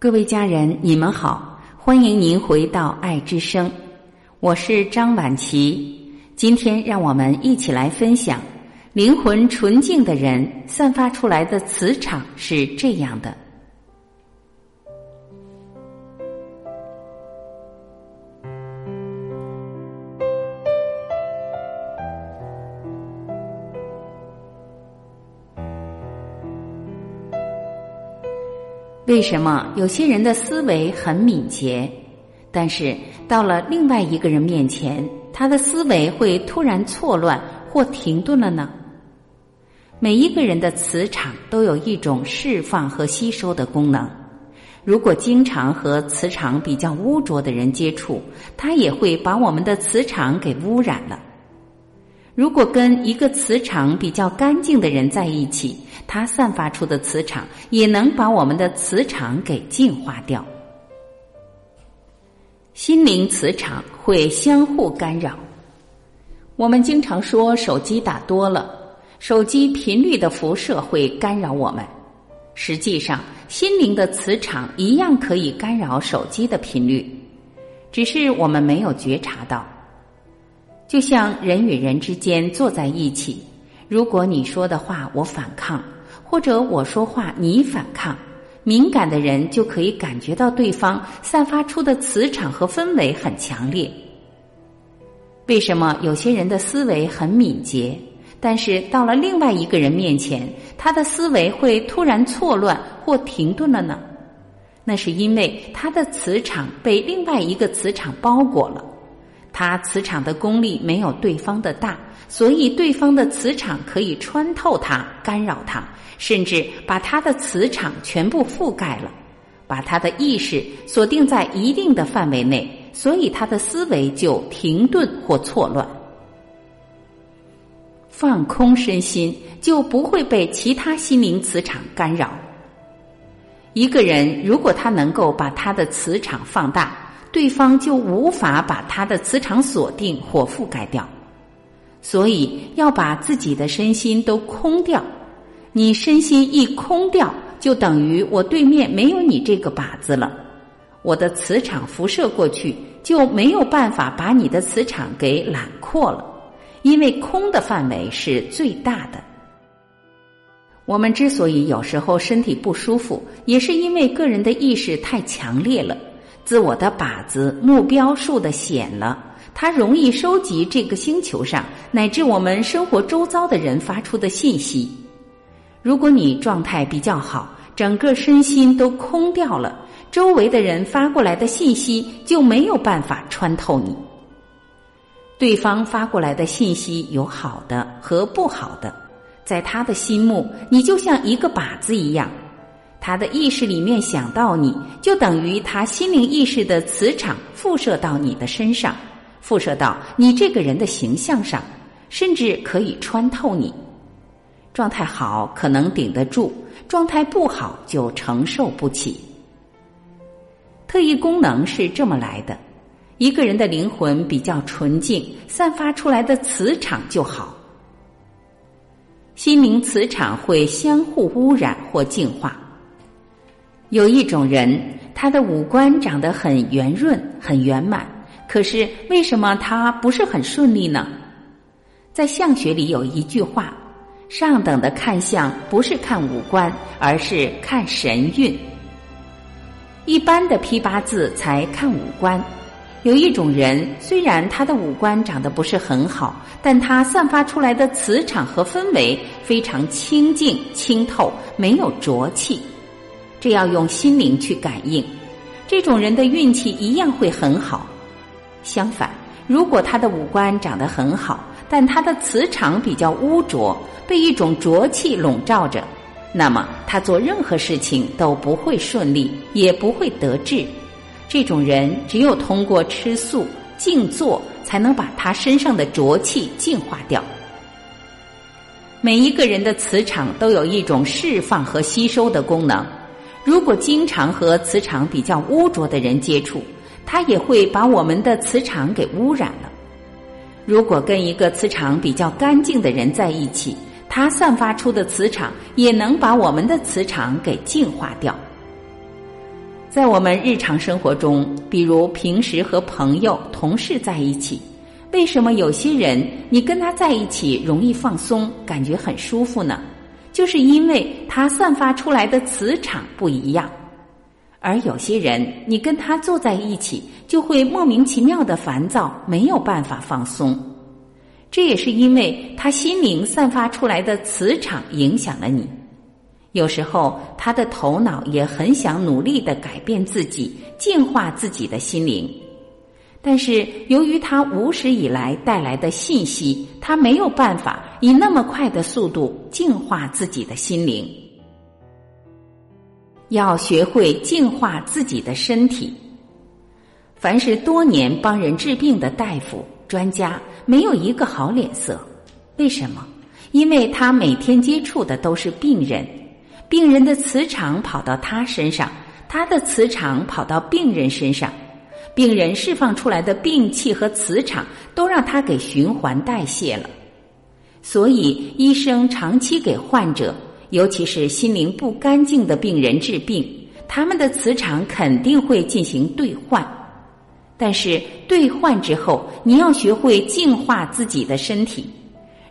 各位家人，你们好，欢迎您回到爱之声，我是张晚琪。今天让我们一起来分享，灵魂纯净的人散发出来的磁场是这样的。为什么有些人的思维很敏捷，但是到了另外一个人面前，他的思维会突然错乱或停顿了呢？每一个人的磁场都有一种释放和吸收的功能。如果经常和磁场比较污浊的人接触，他也会把我们的磁场给污染了。如果跟一个磁场比较干净的人在一起，他散发出的磁场也能把我们的磁场给净化掉。心灵磁场会相互干扰。我们经常说手机打多了，手机频率的辐射会干扰我们。实际上，心灵的磁场一样可以干扰手机的频率，只是我们没有觉察到。就像人与人之间坐在一起，如果你说的话我反抗，或者我说话你反抗，敏感的人就可以感觉到对方散发出的磁场和氛围很强烈。为什么有些人的思维很敏捷，但是到了另外一个人面前，他的思维会突然错乱或停顿了呢？那是因为他的磁场被另外一个磁场包裹了。他磁场的功力没有对方的大，所以对方的磁场可以穿透他，干扰他，甚至把他的磁场全部覆盖了，把他的意识锁定在一定的范围内，所以他的思维就停顿或错乱。放空身心，就不会被其他心灵磁场干扰。一个人如果他能够把他的磁场放大。对方就无法把他的磁场锁定或覆盖掉，所以要把自己的身心都空掉。你身心一空掉，就等于我对面没有你这个靶子了。我的磁场辐射过去，就没有办法把你的磁场给揽扩了，因为空的范围是最大的。我们之所以有时候身体不舒服，也是因为个人的意识太强烈了。自我的靶子目标数的显了，它容易收集这个星球上乃至我们生活周遭的人发出的信息。如果你状态比较好，整个身心都空掉了，周围的人发过来的信息就没有办法穿透你。对方发过来的信息有好的和不好的，在他的心目，你就像一个靶子一样。他的意识里面想到你，就等于他心灵意识的磁场辐射到你的身上，辐射到你这个人的形象上，甚至可以穿透你。状态好可能顶得住，状态不好就承受不起。特异功能是这么来的：一个人的灵魂比较纯净，散发出来的磁场就好。心灵磁场会相互污染或净化。有一种人，他的五官长得很圆润、很圆满，可是为什么他不是很顺利呢？在相学里有一句话：“上等的看相不是看五官，而是看神韵。”一般的批八字才看五官。有一种人，虽然他的五官长得不是很好，但他散发出来的磁场和氛围非常清净、清透，没有浊气。这要用心灵去感应，这种人的运气一样会很好。相反，如果他的五官长得很好，但他的磁场比较污浊，被一种浊气笼罩着，那么他做任何事情都不会顺利，也不会得志。这种人只有通过吃素、静坐，才能把他身上的浊气净化掉。每一个人的磁场都有一种释放和吸收的功能。如果经常和磁场比较污浊的人接触，他也会把我们的磁场给污染了。如果跟一个磁场比较干净的人在一起，他散发出的磁场也能把我们的磁场给净化掉。在我们日常生活中，比如平时和朋友、同事在一起，为什么有些人你跟他在一起容易放松，感觉很舒服呢？就是因为他散发出来的磁场不一样。而有些人，你跟他坐在一起，就会莫名其妙的烦躁，没有办法放松。这也是因为他心灵散发出来的磁场影响了你。有时候，他的头脑也很想努力的改变自己，净化自己的心灵，但是由于他无始以来带来的信息，他没有办法以那么快的速度净化自己的心灵。要学会净化自己的身体。凡是多年帮人治病的大夫、专家，没有一个好脸色。为什么？因为他每天接触的都是病人，病人的磁场跑到他身上，他的磁场跑到病人身上，病人释放出来的病气和磁场都让他给循环代谢了。所以，医生长期给患者。尤其是心灵不干净的病人治病，他们的磁场肯定会进行兑换。但是兑换之后，你要学会净化自己的身体。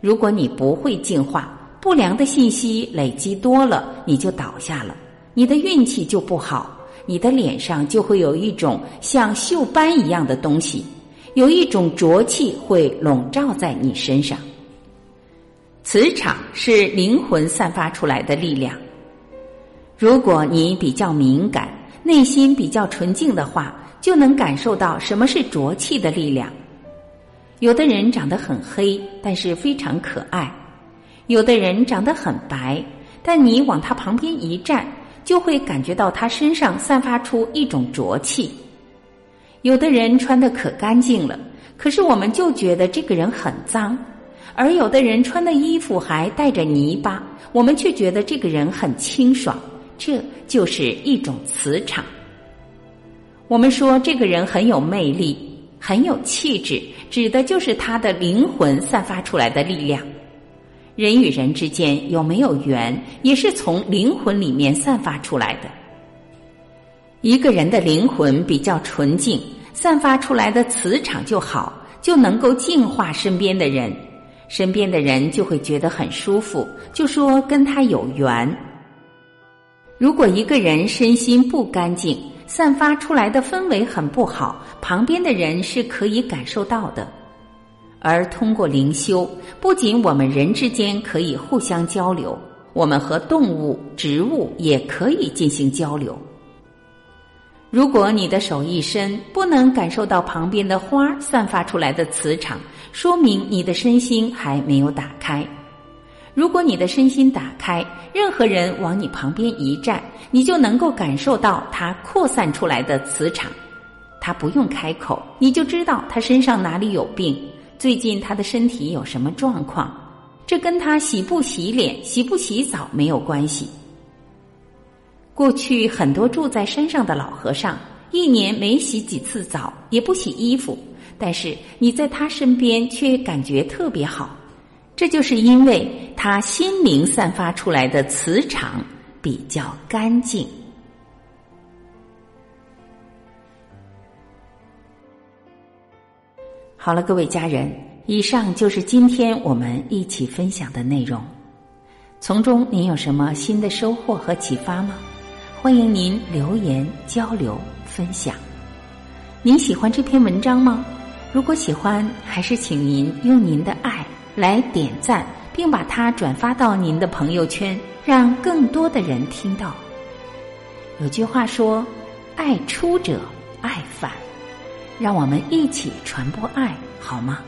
如果你不会净化，不良的信息累积多了，你就倒下了，你的运气就不好，你的脸上就会有一种像锈斑一样的东西，有一种浊气会笼罩在你身上。磁场是灵魂散发出来的力量。如果你比较敏感，内心比较纯净的话，就能感受到什么是浊气的力量。有的人长得很黑，但是非常可爱；有的人长得很白，但你往他旁边一站，就会感觉到他身上散发出一种浊气。有的人穿的可干净了，可是我们就觉得这个人很脏。而有的人穿的衣服还带着泥巴，我们却觉得这个人很清爽，这就是一种磁场。我们说这个人很有魅力，很有气质，指的就是他的灵魂散发出来的力量。人与人之间有没有缘，也是从灵魂里面散发出来的。一个人的灵魂比较纯净，散发出来的磁场就好，就能够净化身边的人。身边的人就会觉得很舒服，就说跟他有缘。如果一个人身心不干净，散发出来的氛围很不好，旁边的人是可以感受到的。而通过灵修，不仅我们人之间可以互相交流，我们和动物、植物也可以进行交流。如果你的手一伸，不能感受到旁边的花散发出来的磁场，说明你的身心还没有打开。如果你的身心打开，任何人往你旁边一站，你就能够感受到他扩散出来的磁场。他不用开口，你就知道他身上哪里有病，最近他的身体有什么状况。这跟他洗不洗脸、洗不洗澡没有关系。过去很多住在山上的老和尚，一年没洗几次澡，也不洗衣服，但是你在他身边却感觉特别好，这就是因为他心灵散发出来的磁场比较干净。好了，各位家人，以上就是今天我们一起分享的内容，从中您有什么新的收获和启发吗？欢迎您留言交流分享。您喜欢这篇文章吗？如果喜欢，还是请您用您的爱来点赞，并把它转发到您的朋友圈，让更多的人听到。有句话说：“爱出者爱返”，让我们一起传播爱好吗？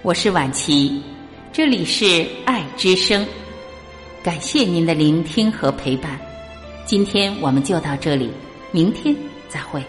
我是婉琪，这里是爱之声，感谢您的聆听和陪伴。今天我们就到这里，明天再会。